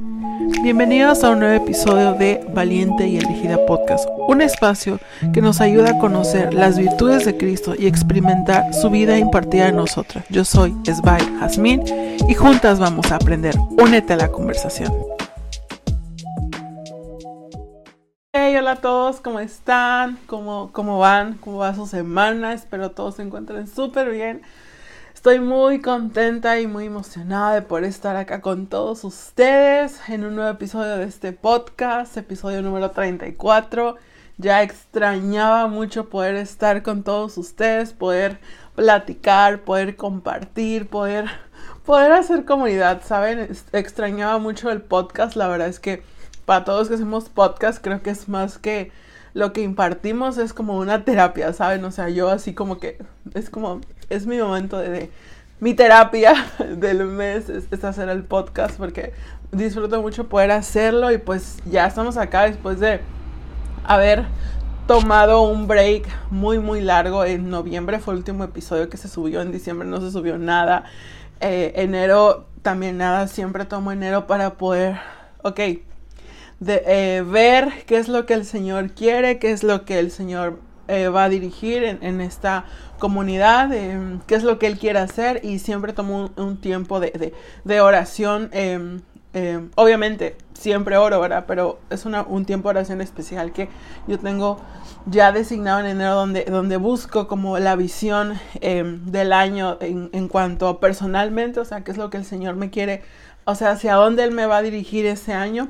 Bienvenidos a un nuevo episodio de Valiente y Elegida Podcast, un espacio que nos ayuda a conocer las virtudes de Cristo y experimentar su vida impartida en nosotras. Yo soy Esbai Jazmín y juntas vamos a aprender. Únete a la conversación. Hey, hola a todos, ¿cómo están? ¿Cómo, cómo van? ¿Cómo va su semana? Espero todos se encuentren súper bien. Estoy muy contenta y muy emocionada de poder estar acá con todos ustedes en un nuevo episodio de este podcast, episodio número 34. Ya extrañaba mucho poder estar con todos ustedes, poder platicar, poder compartir, poder, poder hacer comunidad, ¿saben? Extrañaba mucho el podcast, la verdad es que para todos que hacemos podcast creo que es más que lo que impartimos es como una terapia, ¿saben? O sea, yo así como que es como es mi momento de, mi terapia del mes es, hacer el podcast porque disfruto mucho poder hacerlo y pues ya estamos acá después de haber tomado un break muy muy largo. En noviembre fue el último episodio que se subió en diciembre no se subió nada. Eh, enero también nada siempre tomo enero para poder ok de, eh, ver qué es lo que el señor quiere qué es lo que el señor eh, va a dirigir en, esta comunidad, em, qué es lo que Él quiere hacer y siempre tomo un, tiempo de, oración. Em, em, obviamente, siempre oro, ¿verdad? Pero es un tiempo de oración especial que yo tengo ya designado en enero donde, donde busco como la visión del año en, en cuanto personalmente, o sea, qué es lo que el Señor me quiere, o sea, hacia dónde Él me va a dirigir ese año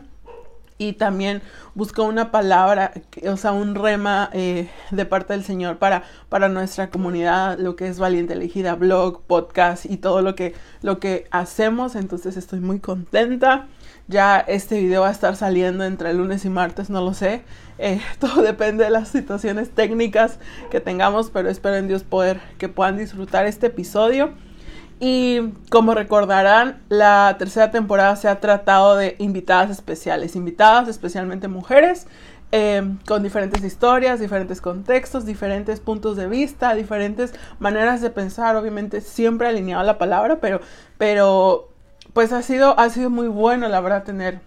y también busco una palabra, o sea, un rema eh, de parte del Señor para, para nuestra comunidad, lo que es Valiente Elegida, blog, podcast y todo lo que, lo que hacemos. Entonces estoy muy contenta. Ya este video va a estar saliendo entre lunes y martes, no lo sé. Eh, todo depende de las situaciones técnicas que tengamos, pero espero en Dios poder que puedan disfrutar este episodio. Y como recordarán, la tercera temporada se ha tratado de invitadas especiales, invitadas especialmente mujeres, eh, con diferentes historias, diferentes contextos, diferentes puntos de vista, diferentes maneras de pensar, obviamente siempre alineado la palabra, pero, pero pues ha sido, ha sido muy bueno, la verdad, tener,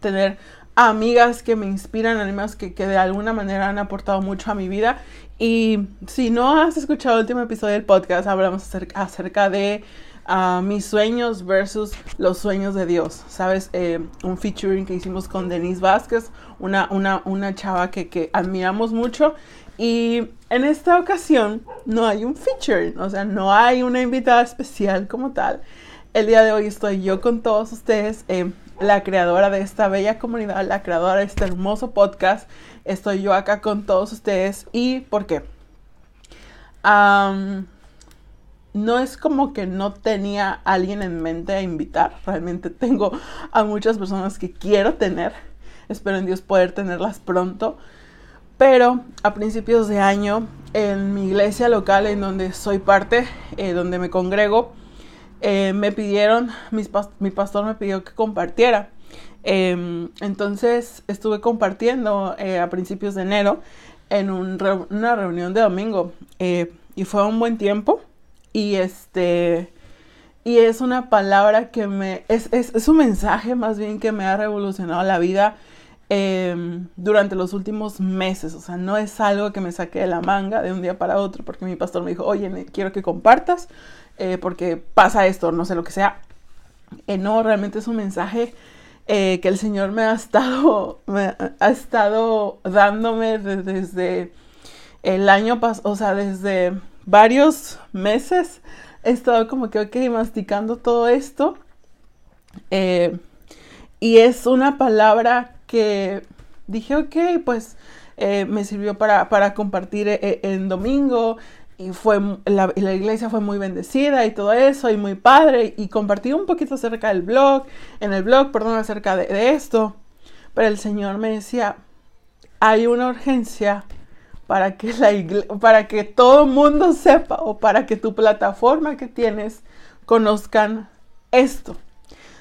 tener amigas que me inspiran, amigas que, que de alguna manera han aportado mucho a mi vida y si no has escuchado el último episodio del podcast, hablamos acerca, de ah, mis sueños versus los sueños de Dios. ¿Sabes? Eh, un featuring que hicimos con Denise Vázquez, una, una, una chava que, que admiramos mucho. Y en esta ocasión no hay un featuring, o sea, no hay una invitada especial como tal. El día de hoy estoy yo con todos ustedes, eh, la creadora de esta bella comunidad, la creadora de este hermoso podcast estoy yo acá con todos ustedes. ¿Y por qué? no es como que no tenía alguien en mente a invitar. Realmente tengo a muchas personas que quiero tener. Espero en Dios poder tenerlas pronto. Pero a principios de año, en mi iglesia local en donde soy parte, eh, donde me congrego, eh, me pidieron, mi pastor me pidió que compartiera Em, entonces estuve compartiendo eh, a principios de enero en una reunión de domingo eh, y fue un buen tiempo y este y es una palabra que me es, es, un mensaje más bien que me ha revolucionado la vida em, durante los últimos meses. O sea no es algo que me saque de la manga de un día para otro porque mi pastor me dijo oye quiero que compartas eh, porque pasa esto no sé lo que sea no realmente es un mensaje eh, que el Señor me ha estado, ha estado dándome desde el año pasado, o sea, desde varios meses. He estado como que, ok, masticando todo esto. Eh, y es una palabra que dije, ok, pues eh, me sirvió para, para compartir en domingo y fue la, iglesia fue muy bendecida y todo eso y muy padre y compartí un poquito acerca del blog, en el blog, perdón, acerca de, esto, pero el Señor me decía, hay una urgencia para que la para que todo el mundo sepa o para que tu plataforma que tienes conozcan esto,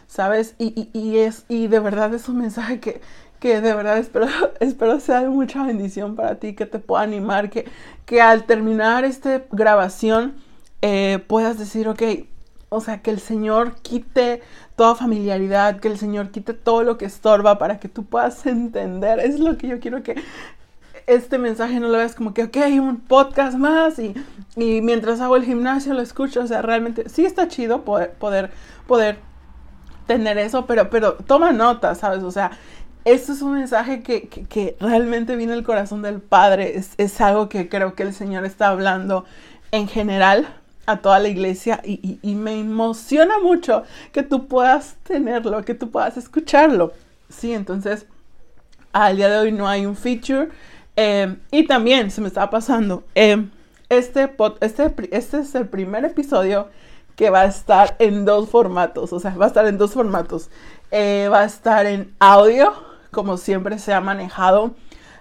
¿sabes? Y, y, es, y de verdad es un mensaje que, que de verdad espero, espero sea de mucha bendición para ti, que te pueda animar, que, que al terminar esta grabación eh, puedas decir, ok, o sea, que el Señor quite toda familiaridad, que el Señor quite todo lo que estorba para que tú puedas entender. Es lo que yo quiero que este mensaje no lo veas como que, ok, un podcast más y, y mientras hago el gimnasio lo escucho. O sea, realmente sí está chido poder, poder, poder tener eso, pero, pero toma nota, ¿sabes? O sea, esto es un mensaje que, que, realmente viene del corazón del Padre. Es, es, algo que creo que el Señor está hablando en general a toda la iglesia y, y, me emociona mucho que tú puedas tenerlo, que tú puedas escucharlo. Sí, entonces al día de hoy no hay un feature. Eh, y también se me estaba pasando, eh, este, este, este es el primer episodio que va a estar en dos formatos, o sea, va a estar en dos formatos. Eh, va a estar en audio, como siempre se ha manejado.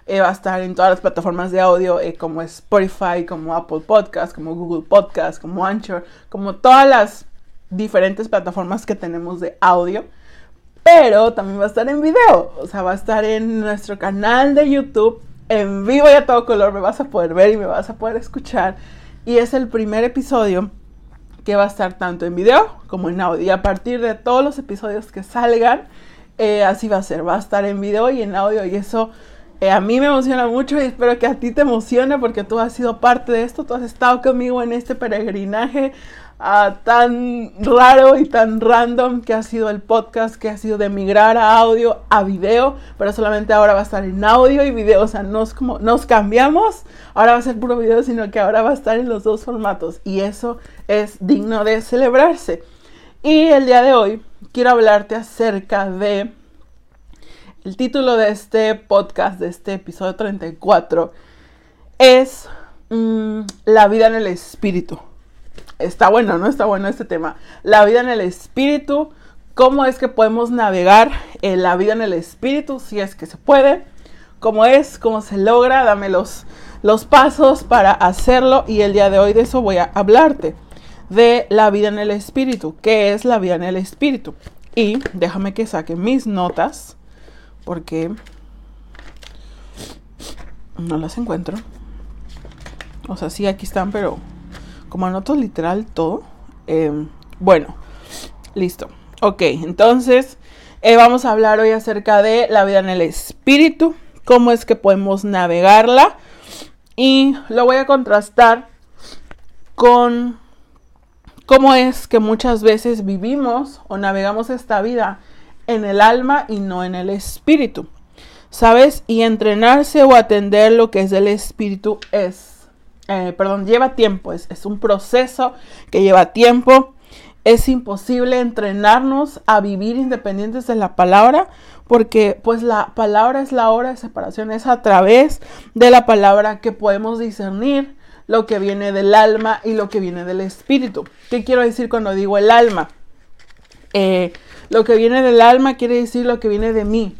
va a estar en todas las plataformas de audio, como Spotify, como Apple Podcast, como Google Podcast, como Anchor, como todas las diferentes plataformas que tenemos de audio pero también va a estar en video, o sea, va a estar en nuestro canal de YouTube, en vivo y a todo color, me vas a poder ver y me vas a poder escuchar. Y es el primer episodio que va a estar tanto en video como en audio. Y a partir de todos los episodios que salgan, eh, así va a ser, va a estar en video y en audio. Y eso eh, a mí me emociona mucho y espero que a ti te emocione porque tú has sido parte de esto, tú has estado conmigo en este peregrinaje tan raro y tan random que ha sido el podcast, que ha sido de migrar a audio a video, pero solamente ahora va a estar en audio y video, o sea, no es como nos cambiamos, ahora va a ser puro video, sino que ahora va a estar en los dos formatos y eso es digno de celebrarse. Y el día de hoy quiero hablarte acerca de el título de este podcast, de este episodio 34, es mm, La vida en el espíritu. Está bueno, ¿no? Está bueno este tema. La vida en el espíritu, cómo es que podemos navegar en la vida en el espíritu, si es que se puede, cómo es, cómo se logra, dame los, los pasos para hacerlo y el día de hoy de eso voy a hablarte, de la vida en el espíritu, qué es la vida en el espíritu. Y déjame que saque mis notas, porque no las encuentro. O sea, sí, aquí están, pero como anoto literal todo. Em, bueno, listo. Ok, entonces eh, vamos a hablar hoy acerca de la vida en el espíritu, cómo es que podemos navegarla y lo voy a contrastar con cómo es que muchas veces vivimos o navegamos esta vida en el alma y no en el espíritu. ¿Sabes? Y entrenarse o atender lo que es del espíritu es eh, perdón, lleva tiempo, es, es un proceso que lleva tiempo. Es imposible entrenarnos a vivir independientes de la palabra porque pues la palabra es la hora de separación, es a través de la palabra que podemos discernir lo que viene del alma y lo que viene del espíritu. ¿Qué quiero decir cuando digo el alma? Eh, lo que viene del alma quiere decir lo que viene de mí.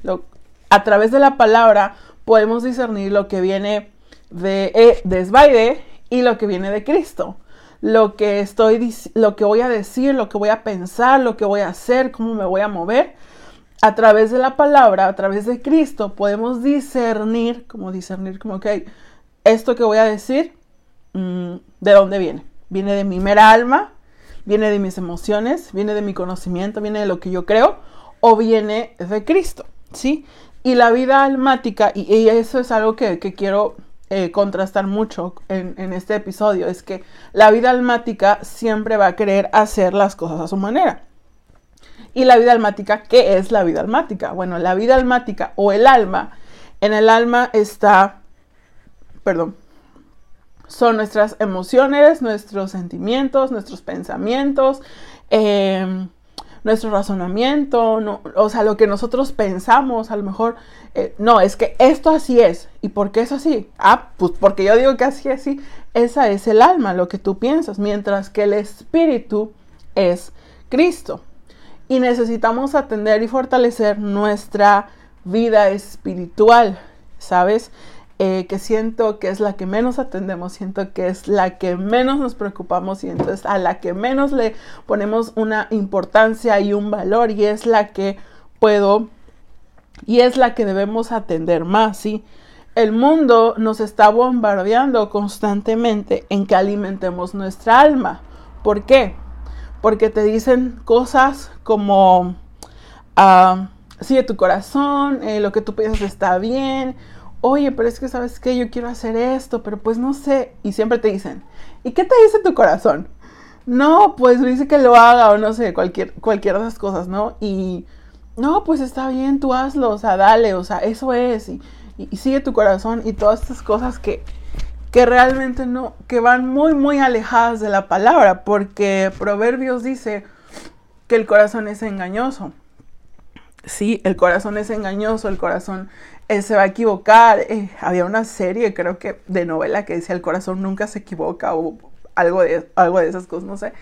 a través de la palabra podemos discernir lo que viene de, eh, de y lo que viene de Cristo. Lo que estoy, lo que voy a decir, lo que voy a pensar, lo que voy a hacer, cómo me voy a mover. A través de la palabra, a través de Cristo, podemos discernir, como discernir, como que esto que voy a decir, ¿de dónde viene? ¿Viene de mi mera alma? ¿Viene de mis emociones? ¿Viene de mi conocimiento? ¿Viene de lo que yo creo? ¿O viene de Cristo? ¿Sí? Y la vida almática, y, eso es algo que, que quiero eh, contrastar mucho en, este episodio es que la vida almática siempre va a querer hacer las cosas a su manera. Y la vida almática, ¿qué es la vida almática? Bueno, la vida almática o el alma, en el alma está, perdón, son nuestras emociones, nuestros sentimientos, nuestros pensamientos, eh, nuestro razonamiento, o sea, lo que nosotros pensamos, a lo mejor, eh, no, es que esto así es. ¿Y por qué es así? Ah, pues porque yo digo que así es así. Esa es el alma, lo que tú piensas, mientras que el espíritu es Cristo. Y necesitamos atender y fortalecer nuestra vida espiritual, ¿sabes? Eh, que siento que es la que menos atendemos, siento que es la que menos nos preocupamos y entonces a la que menos le ponemos una importancia y un valor y es la que puedo y es la que debemos atender más, ¿sí? El mundo nos está bombardeando constantemente en que alimentemos nuestra alma. ¿Por qué? porque te dicen cosas como, uh, sigue tu corazón, eh, lo que tú piensas está bien, oye, pero es que sabes que yo quiero hacer esto, pero pues no sé, y siempre te dicen, ¿y qué te dice tu corazón? No, pues me dice que lo haga o no sé, cualquier, cualquiera de esas cosas, ¿no? Y no, pues está bien, tú hazlo, o sea, dale, o sea, eso es, y, y sigue tu corazón y todas estas cosas que, que realmente no, que van muy, muy alejadas de la palabra, porque Proverbios dice que el corazón es engañoso. Sí, el corazón es engañoso, el corazón eh, se va a equivocar. Eh, había una serie, creo que de novela, que decía el corazón nunca se equivoca o algo de, algo de esas cosas, no sé.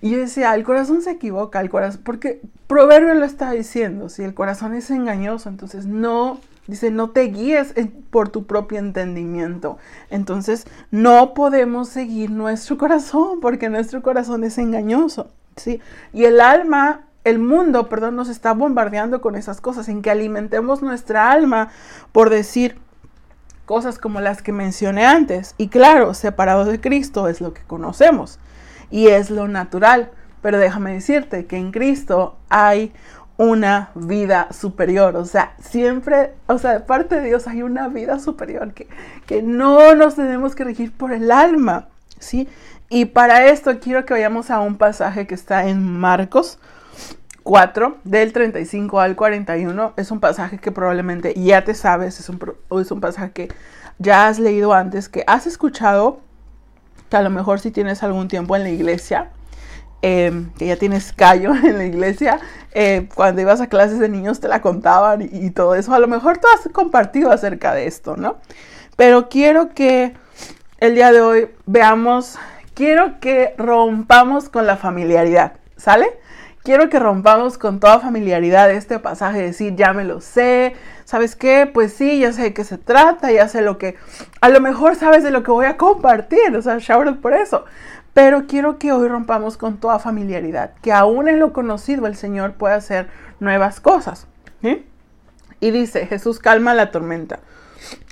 Y yo decía, el corazón se equivoca, el corazón, porque Proverbio lo está diciendo, si el corazón es engañoso, entonces no Dice, no te guíes por tu propio entendimiento. Entonces, no podemos seguir nuestro corazón porque nuestro corazón es engañoso. ¿sí? Y el alma, el mundo, perdón, nos está bombardeando con esas cosas, en que alimentemos nuestra alma por decir cosas como las que mencioné antes. Y claro, separado de Cristo es lo que conocemos y es lo natural. Pero déjame decirte que en Cristo hay una vida superior. O sea, siempre, o sea, de parte de Dios hay una vida superior que, que no nos tenemos que regir por el alma, ¿sí? Y para esto quiero que vayamos a un pasaje que está en Marcos 4, del 35 al 41. Es un pasaje que probablemente ya te sabes, es un, es un pasaje que ya has leído antes, que has escuchado, que a lo mejor si tienes algún tiempo en la iglesia, Em, que ya tienes callo en la iglesia, eh, cuando ibas a clases de niños te la contaban y, todo eso. A lo mejor tú has compartido acerca de esto, ¿no? Pero quiero que el día de hoy veamos, quiero que rompamos con la familiaridad, ¿sale? Quiero que rompamos con toda familiaridad este pasaje, decir, ya me lo sé, ¿sabes qué? Pues sí, ya sé de qué se trata, ya sé lo que, a lo mejor sabes de lo que voy a compartir, o sea, shout por eso. Pero quiero que hoy rompamos con toda familiaridad, que aún en lo conocido el Señor puede hacer nuevas cosas. Y dice, Jesús calma la tormenta.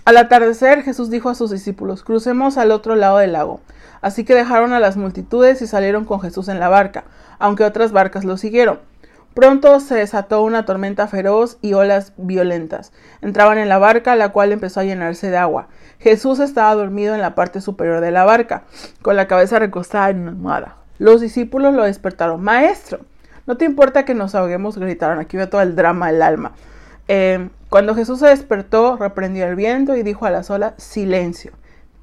Al atardecer Jesús dijo a sus discípulos, crucemos al otro lado del lago. Así que dejaron a las multitudes y salieron con Jesús en la barca, aunque otras barcas lo siguieron. Pronto se desató una tormenta feroz y olas violentas. Entraban en la barca, la cual empezó a llenarse de agua. Jesús estaba dormido en la parte superior de la barca, con la cabeza recostada en una almohada. Los discípulos lo despertaron. Maestro, ¿no te importa que nos ahoguemos? gritaron. Aquí veo todo el drama del alma. Eh, cuando Jesús se despertó, reprendió el viento y dijo a las olas, silencio,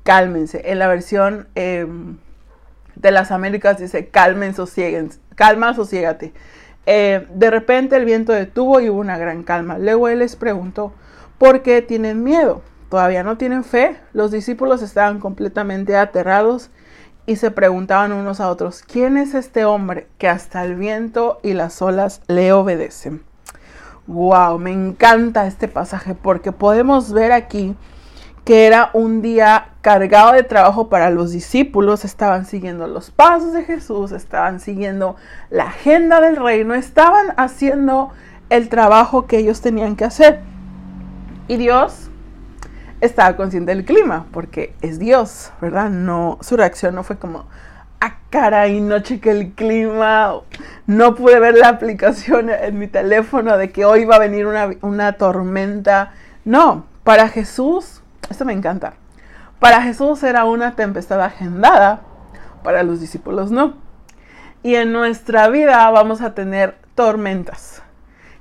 cálmense. En la versión em, de las Américas dice, calmen, sosieguen, calma, sosiégate. Eh, de repente el viento detuvo y hubo una gran calma. Luego él les preguntó, ¿por qué tienen miedo? ¿Todavía no tienen fe? Los discípulos estaban completamente aterrados y se preguntaban unos a otros, ¿quién es este hombre que hasta el viento y las olas le obedecen? Wow, me encanta este pasaje porque podemos ver aquí que era un día cargado de trabajo para los discípulos, estaban siguiendo los pasos de Jesús, estaban siguiendo la agenda del reino, estaban haciendo el trabajo que ellos tenían que hacer. Y Dios estaba consciente del clima, porque es Dios, ¿verdad? No, su reacción no fue como, ah, caray, no chequé el clima, no pude ver la aplicación en mi teléfono de que hoy va a venir una, una tormenta. No, para Jesús esto me encanta. Para Jesús era una tempestad agendada, para los discípulos no. Y en nuestra vida vamos a tener tormentas,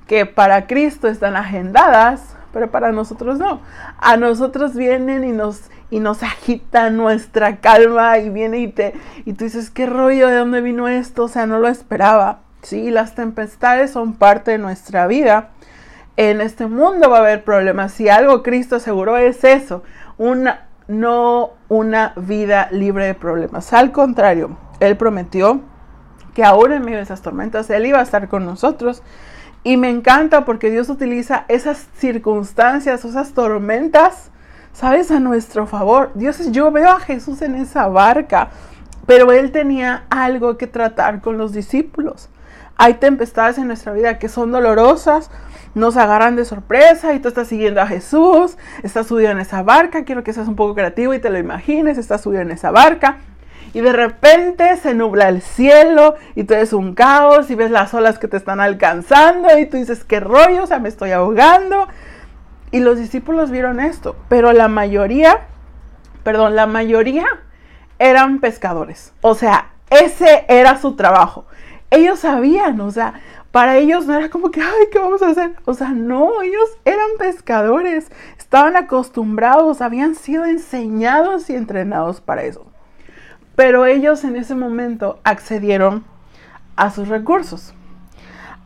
que para Cristo están agendadas, pero para nosotros no. A nosotros vienen y nos, y nos agitan nuestra calma y viene y, te, tú dices, ¿qué rollo? ¿De dónde vino esto? O sea, no lo esperaba. Sí, las tempestades son parte de nuestra vida en este mundo va a haber problemas. Si algo Cristo aseguró es eso, una, no una vida libre de problemas. Al contrario, Él prometió que ahora en medio de esas tormentas Él iba a estar con nosotros. Y me encanta porque Dios utiliza esas circunstancias, esas tormentas, ¿sabes? A nuestro favor. Dios, yo veo a Jesús en esa barca, pero Él tenía algo que tratar con los discípulos. Hay tempestades en nuestra vida que son dolorosas, nos agarran de sorpresa y tú estás siguiendo a Jesús, estás subido en esa barca, quiero que seas un poco creativo y te lo imagines, estás subido en esa barca y de repente se nubla el cielo y tú eres un caos y ves las olas que te están alcanzando y tú dices, qué rollo, o sea, me estoy ahogando. Y los discípulos vieron esto, pero la mayoría, perdón, la mayoría eran pescadores. O sea, ese era su trabajo. Ellos sabían, o sea, para ellos no era como que, ay, ¿qué vamos a hacer? O sea, no, ellos eran pescadores, estaban acostumbrados, habían sido enseñados y entrenados para eso. Pero ellos en ese momento accedieron a sus recursos,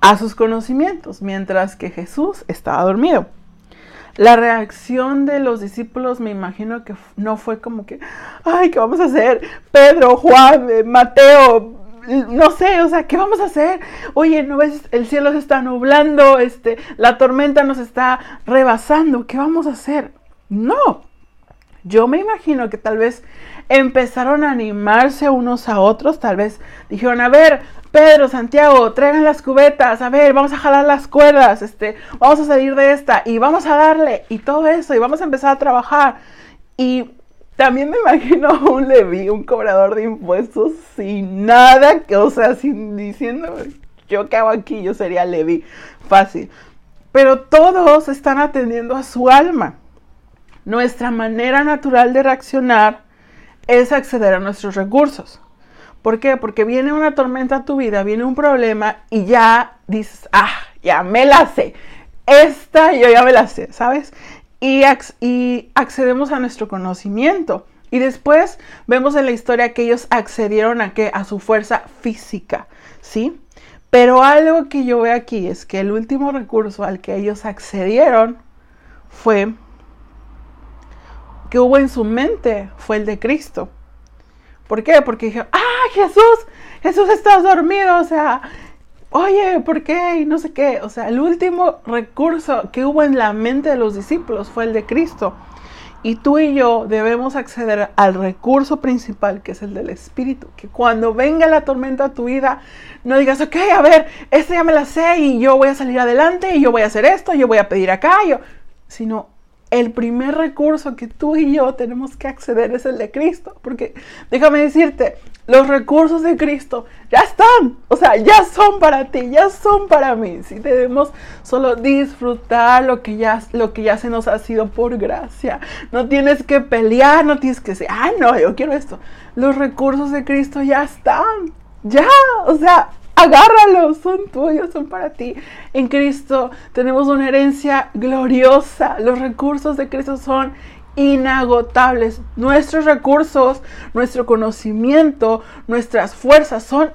a sus conocimientos, mientras que Jesús estaba dormido. La reacción de los discípulos me imagino que no fue como que, ay, ¿qué vamos a hacer? Pedro, Juan, eh, Mateo, no sé, o sea, ¿qué vamos a hacer? Oye, ¿no ves? El cielo se está nublando, este, la tormenta nos está rebasando, ¿qué vamos a hacer? No. Yo me imagino que tal vez empezaron a animarse unos a otros, tal vez dijeron, a ver, Pedro, Santiago, traigan las cubetas, a ver, vamos a jalar las cuerdas, este, vamos a salir de esta y vamos a darle y todo eso y vamos a empezar a trabajar. Y también me imagino un Levi, un cobrador de impuestos, sin nada, que, o sea, sin diciendo, yo qué hago aquí, yo sería Levi, fácil. Pero todos están atendiendo a su alma. Nuestra manera natural de reaccionar es acceder a nuestros recursos. ¿Por qué? Porque viene una tormenta a tu vida, viene un problema y ya dices, ah, ya me la sé. Esta yo ya me la sé, ¿sabes? Y, accedemos a nuestro conocimiento. Y después vemos en la historia que ellos accedieron a qué? A su fuerza física, ¿sí? Pero algo que yo veo aquí es que el último recurso al que ellos accedieron fue que hubo en su mente fue el de Cristo. ¿Por qué? Porque dijeron, ah, Jesús, Jesús estás dormido, o sea, oye, ¿por qué? Y no sé qué. O sea, el último recurso que hubo en la mente de los discípulos fue el de Cristo. Y tú y yo debemos acceder al recurso principal, que es el del Espíritu. Que cuando venga la tormenta a tu vida, no digas, ok, a ver, esto ya me la sé y yo voy a salir adelante y yo voy a hacer esto, yo voy a pedir acá, yo... sino el primer recurso que tú y yo tenemos que acceder es el de Cristo. Porque déjame decirte, los recursos de Cristo ya están, o sea, ya son para ti, ya son para mí. Si debemos solo disfrutar lo que ya, lo que ya se nos ha sido por gracia. No tienes que pelear, no tienes que decir, ay, no, yo quiero esto. Los recursos de Cristo ya están, ya, o sea, agárralos, son tuyos, son para ti. En Cristo tenemos una herencia gloriosa. Los recursos de Cristo son inagotables. Nuestros recursos, nuestro conocimiento, nuestras fuerzas son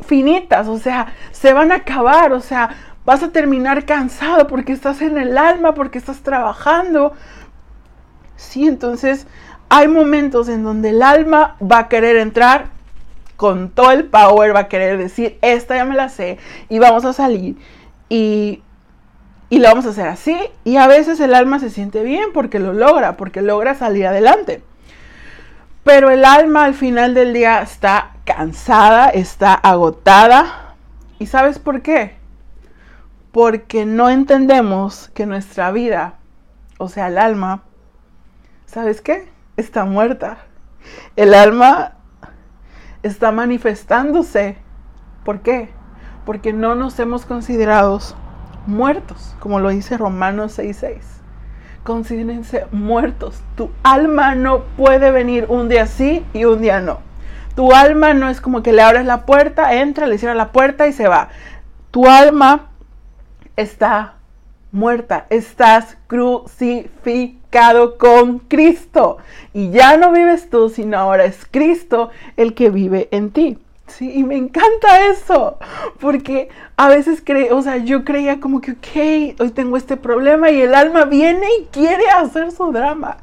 finitas, o sea, se van a acabar, o sea, vas a terminar cansado porque estás en el alma, porque estás trabajando. Sí, entonces hay momentos en donde el alma va a querer entrar con todo el power va a querer decir, esta ya me la sé y vamos a salir y, y lo vamos a hacer así. Y a veces el alma se siente bien porque lo logra, porque logra salir adelante. Pero el alma al final del día está cansada, está agotada. ¿Y sabes por qué? Porque no entendemos que nuestra vida, o sea, el alma, ¿sabes qué? Está muerta. El alma está manifestándose. ¿Por qué? Porque no nos hemos considerado muertos, como lo dice Romanos 6:6. Considérense muertos. Tu alma no puede venir un día sí y un día no. Tu alma no es como que le abres la puerta, entra, le cierras la puerta y se va. Tu alma está muerta, estás crucificado con Cristo. Y ya no vives tú, sino ahora es Cristo el que vive en ti. Sí, y me encanta eso, porque a veces creo, o sea, yo creía como que, ok, hoy tengo este problema y el alma viene y quiere hacer su drama,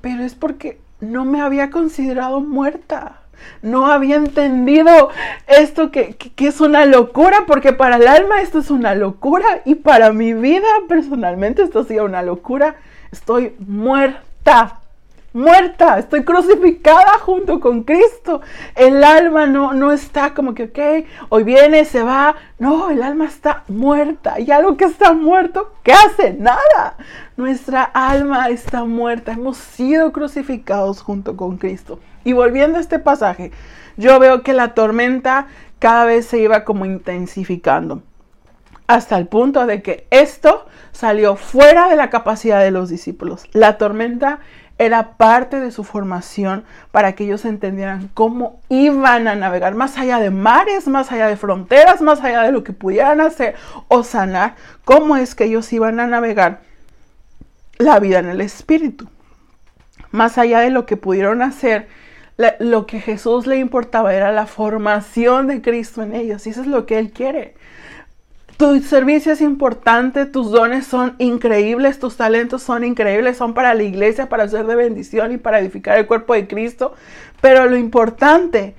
pero es porque no me había considerado muerta no había entendido esto que, es una locura, porque para el alma esto es una locura y para mi vida personalmente esto ha sido una locura. Estoy muerta. muerta, estoy crucificada junto con Cristo. El alma no, no está como que, ok, hoy viene, se va. No, el alma está muerta. Y algo que está muerto, ¿qué hace? Nada. Nuestra alma está muerta. Hemos sido crucificados junto con Cristo. Y volviendo a este pasaje, yo veo que la tormenta cada vez se iba como intensificando. Hasta el punto de que esto salió fuera de la capacidad de los discípulos. La tormenta era parte de su formación para que ellos entendieran cómo iban a navegar más allá de mares, más allá de fronteras, más allá de lo que pudieran hacer o sanar, cómo es que ellos iban a navegar la vida en el espíritu. Más allá de lo que pudieron hacer, lo que Jesús le importaba era la formación de Cristo en ellos. Y eso es lo que Él quiere. Tu servicio es importante, tus dones son increíbles, tus talentos son increíbles, son para la iglesia, para ser de bendición y para edificar el cuerpo de Cristo. Pero lo importante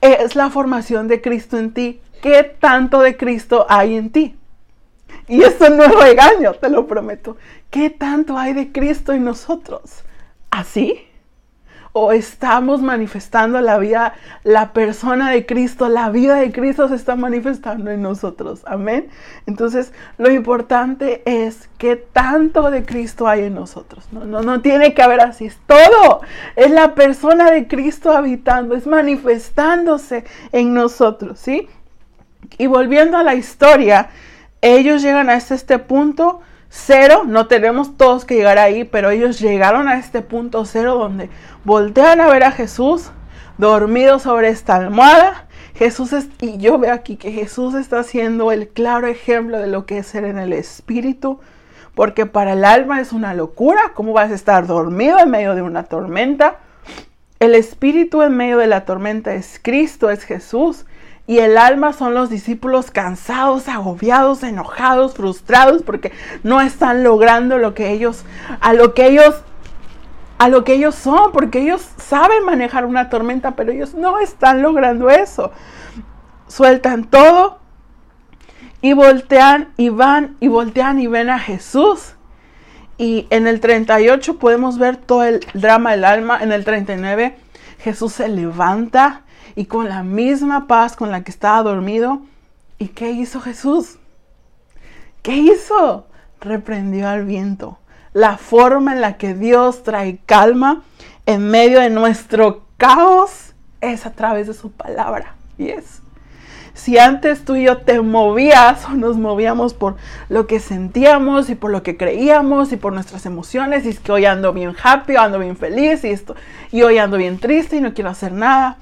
es la formación de Cristo en ti. ¿Qué tanto de Cristo hay en ti? Y eso no es regaño, te lo prometo. ¿Qué tanto hay de Cristo en nosotros? ¿Así? O estamos manifestando la vida, la persona de Cristo, la vida de Cristo se está manifestando en nosotros. Amén. Entonces, lo importante es que tanto de Cristo hay en nosotros. No, no, no tiene que haber así. Es todo. Es la persona de Cristo habitando, es manifestándose en nosotros. ¿Sí? Y volviendo a la historia, ellos llegan hasta este punto cero, no tenemos todos que llegar ahí, pero ellos llegaron a este punto cero donde voltean a ver a Jesús dormido sobre esta almohada. Jesús es, y yo veo aquí que Jesús está siendo el claro ejemplo de lo que es ser en el espíritu, porque para el alma es una locura, ¿cómo vas a estar dormido en medio de una tormenta? El espíritu en medio de la tormenta es Cristo, es Jesús y el alma son los discípulos cansados, agobiados, enojados, frustrados porque no están logrando lo que ellos a lo que ellos a lo que ellos son, porque ellos saben manejar una tormenta, pero ellos no están logrando eso. Sueltan todo y voltean y van y voltean y ven a Jesús. Y en el 38 podemos ver todo el drama del alma. En el 39 Jesús se levanta y con la misma paz con la que estaba dormido. ¿Y qué hizo Jesús? ¿Qué hizo? Reprendió al viento. La forma en la que Dios trae calma en medio de nuestro caos es a través de su palabra. Y es. Si antes tú y yo te movías o nos movíamos por lo que sentíamos y por lo que creíamos y por nuestras emociones, y es que hoy ando bien happy, ando bien feliz y, esto, y hoy ando bien triste y no quiero hacer nada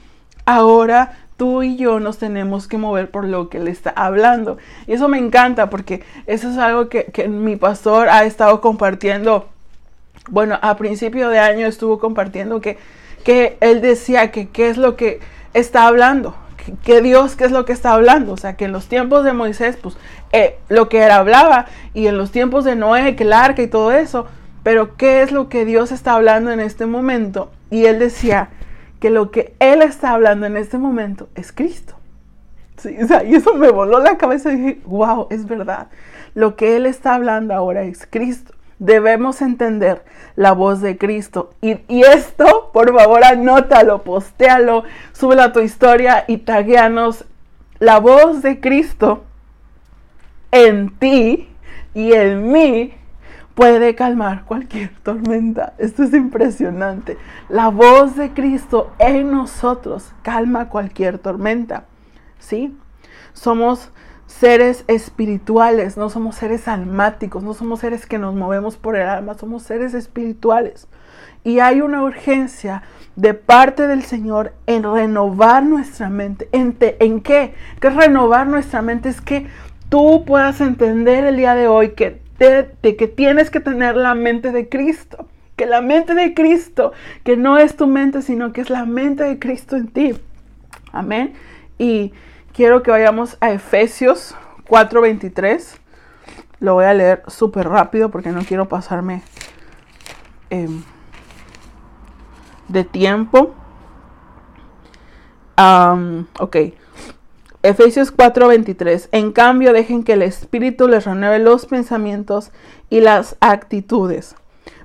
ahora tú y yo nos tenemos que mover por lo que Él está hablando. Y eso me encanta porque eso es algo que, mi pastor ha estado compartiendo. Bueno, a principio de año estuvo compartiendo que, que él decía que qué es lo que está hablando, que, Dios qué es lo que está hablando. O sea, que en los tiempos de Moisés, pues eh, lo que él hablaba, y en los tiempos de Noé, que el arca y todo eso, pero qué es lo que Dios está hablando en este momento. Y él decía, que lo que Él está hablando en este momento es Cristo. Sí, o sea, y eso me voló la cabeza y dije, wow, es verdad. Lo que Él está hablando ahora es Cristo. Debemos entender la voz de Cristo. Y, y esto, por favor, anótalo, postéalo, súbelo a tu historia y tagueanos. La voz de Cristo en ti y en mí puede calmar cualquier tormenta. Esto es impresionante. La voz de Cristo en nosotros calma cualquier tormenta. ¿Sí? Somos seres espirituales, no somos seres almáticos, no somos seres que nos movemos por el alma, somos seres espirituales. Y hay una urgencia de parte del Señor en renovar nuestra mente. ¿En, ¿En qué? ¿Qué es renovar nuestra mente? Es que tú puedas entender el día de hoy que de, que tienes que tener la mente de Cristo. Que la mente de Cristo, que no es tu mente, sino que es la mente de Cristo en ti. Amén. Y quiero que vayamos a Efesios 4:23. Lo voy a leer súper rápido porque no quiero pasarme em, de tiempo. ok. Efesios 4:23. En cambio, dejen que el Espíritu les renueve los pensamientos y las actitudes.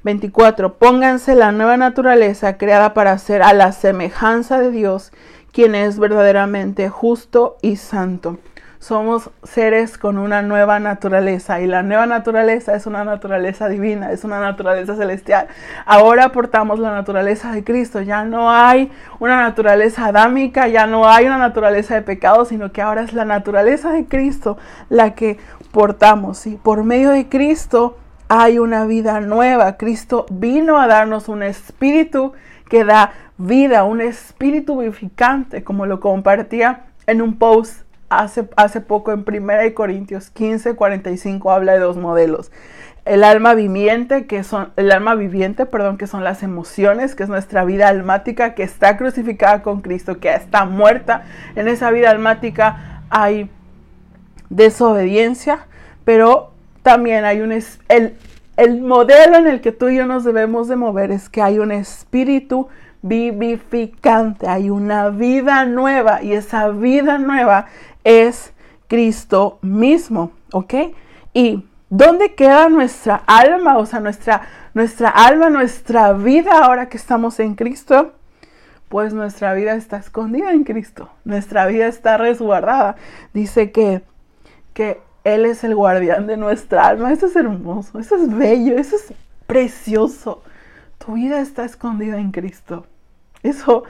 24. Pónganse la nueva naturaleza creada para ser a la semejanza de Dios, quien es verdaderamente justo y santo somos seres con una nueva naturaleza y la nueva naturaleza es una naturaleza divina, es una naturaleza celestial. Ahora portamos la naturaleza de Cristo, ya no hay una naturaleza adámica, ya no hay una naturaleza de pecado, sino que ahora es la naturaleza de Cristo la que portamos y por medio de Cristo hay una vida nueva. Cristo vino a darnos un espíritu que da vida, un espíritu vivificante, como lo compartía en un post hace, hace poco en 1 Corintios 15, 45 habla de dos modelos. El alma viviente, que son, el alma viviente, perdón, que son las emociones, que es nuestra vida almática, que está crucificada con Cristo, que está muerta. En esa vida almática hay desobediencia, pero también hay un, el, el modelo en el que tú y yo nos debemos de mover es que hay un espíritu vivificante, hay una vida nueva y esa vida nueva es Cristo mismo, ¿ok? Y ¿dónde queda nuestra alma? O sea, nuestra, nuestra alma, nuestra vida ahora que estamos en Cristo. Pues nuestra vida está escondida en Cristo. Nuestra vida está resguardada. Dice que, que Él es el guardián de nuestra alma. Eso es hermoso, eso es bello, eso es precioso. Tu vida está escondida en Cristo. Eso,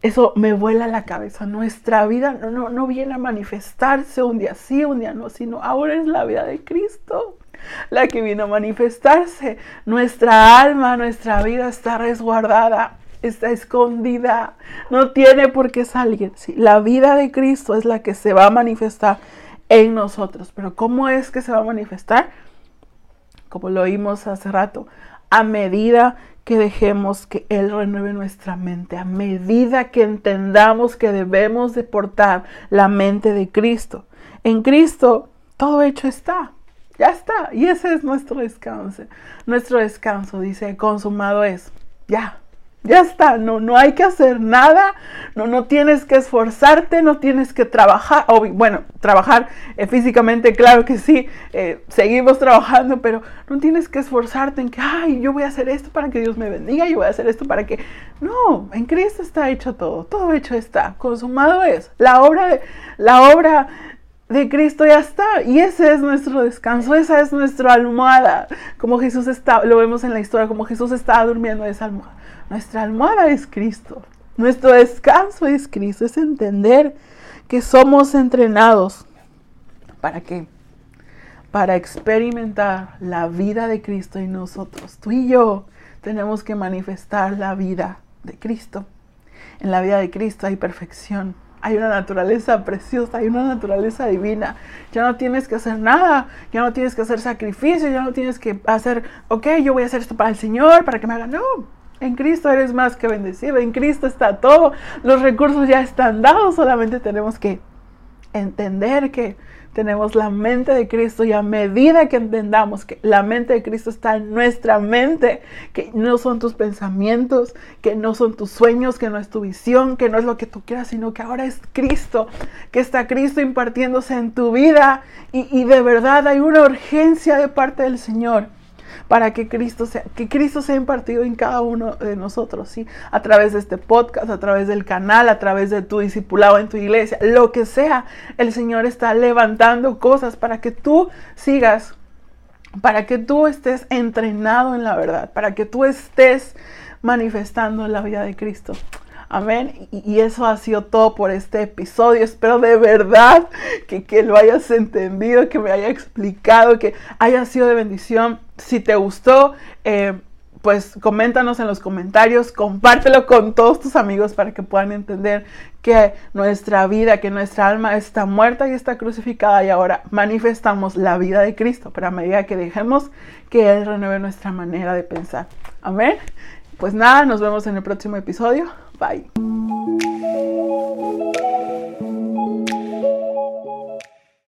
eso me vuela la cabeza. Nuestra vida no, no, no viene a manifestarse un día sí, un día no, sino ahora es la vida de Cristo la que vino a manifestarse. Nuestra alma, nuestra vida está resguardada, está escondida, no tiene por qué salir. la vida de Cristo es la que se va a manifestar en nosotros. Pero ¿cómo es que se va a manifestar? Como lo vimos hace rato, a medida que dejemos que Él renueve nuestra mente a medida que entendamos que debemos de portar la mente de Cristo. En Cristo todo hecho está, ya está. Y ese es nuestro descanso. Nuestro descanso dice, consumado es, ya, ya está, no, no hay que hacer nada, no, no tienes que esforzarte, no tienes que trabajar, bueno, trabajar eh, físicamente, claro que sí, eh, seguimos trabajando, pero no tienes que esforzarte en que, ay, yo voy a hacer esto para que Dios me bendiga, yo voy a hacer esto para que... No, en Cristo está hecho todo, todo hecho está, consumado es. La obra, la obra de Cristo ya está. Y ese es nuestro descanso, esa es nuestra almohada. Como Jesús está, lo vemos en la historia, como Jesús estaba durmiendo esa almohada. Nuestra almohada es Cristo. Nuestro descanso es Cristo. Es entender que somos entrenados. ¿Para qué? Para experimentar la vida de Cristo en nosotros. Tú y yo tenemos que manifestar la vida de Cristo. En la vida de Cristo hay perfección, hay una naturaleza preciosa, hay una naturaleza divina. Ya no tienes que hacer nada, ya no tienes que hacer sacrificio, ya no tienes que hacer, ok, yo voy a hacer esto para el Señor, para que me haga. No, en Cristo eres más que bendecido, en Cristo está todo, los recursos ya están dados, solamente tenemos que entender que tenemos la mente de Cristo y a medida que entendamos que la mente de Cristo está en nuestra mente, que no son tus pensamientos, que no son tus sueños, que no es tu visión, que no es lo que tú quieras, sino que ahora es Cristo, que está Cristo impartiéndose en tu vida. Y, y de verdad hay una urgencia de parte del Señor para que Cristo sea, que Cristo sea impartido en cada uno de nosotros, ¿sí? A través de este podcast, a través del canal, a través de tu discipulado en tu iglesia, lo que sea, el Señor está levantando cosas para que tú sigas, para que tú estés entrenado en la verdad, para que tú estés manifestando la vida de Cristo. Amén. Y, eso ha sido todo por este episodio. Espero de verdad que, lo hayas entendido, que me haya explicado, que haya sido de bendición. Si te gustó, eh, pues coméntanos en los comentarios, compártelo con todos tus amigos para que puedan entender que nuestra vida, que nuestra alma está muerta y está crucificada y ahora manifestamos la vida de Cristo, pero a medida que dejemos que Él renueve nuestra manera de pensar. Amén. Pues nada, nos vemos en el próximo episodio. vậy.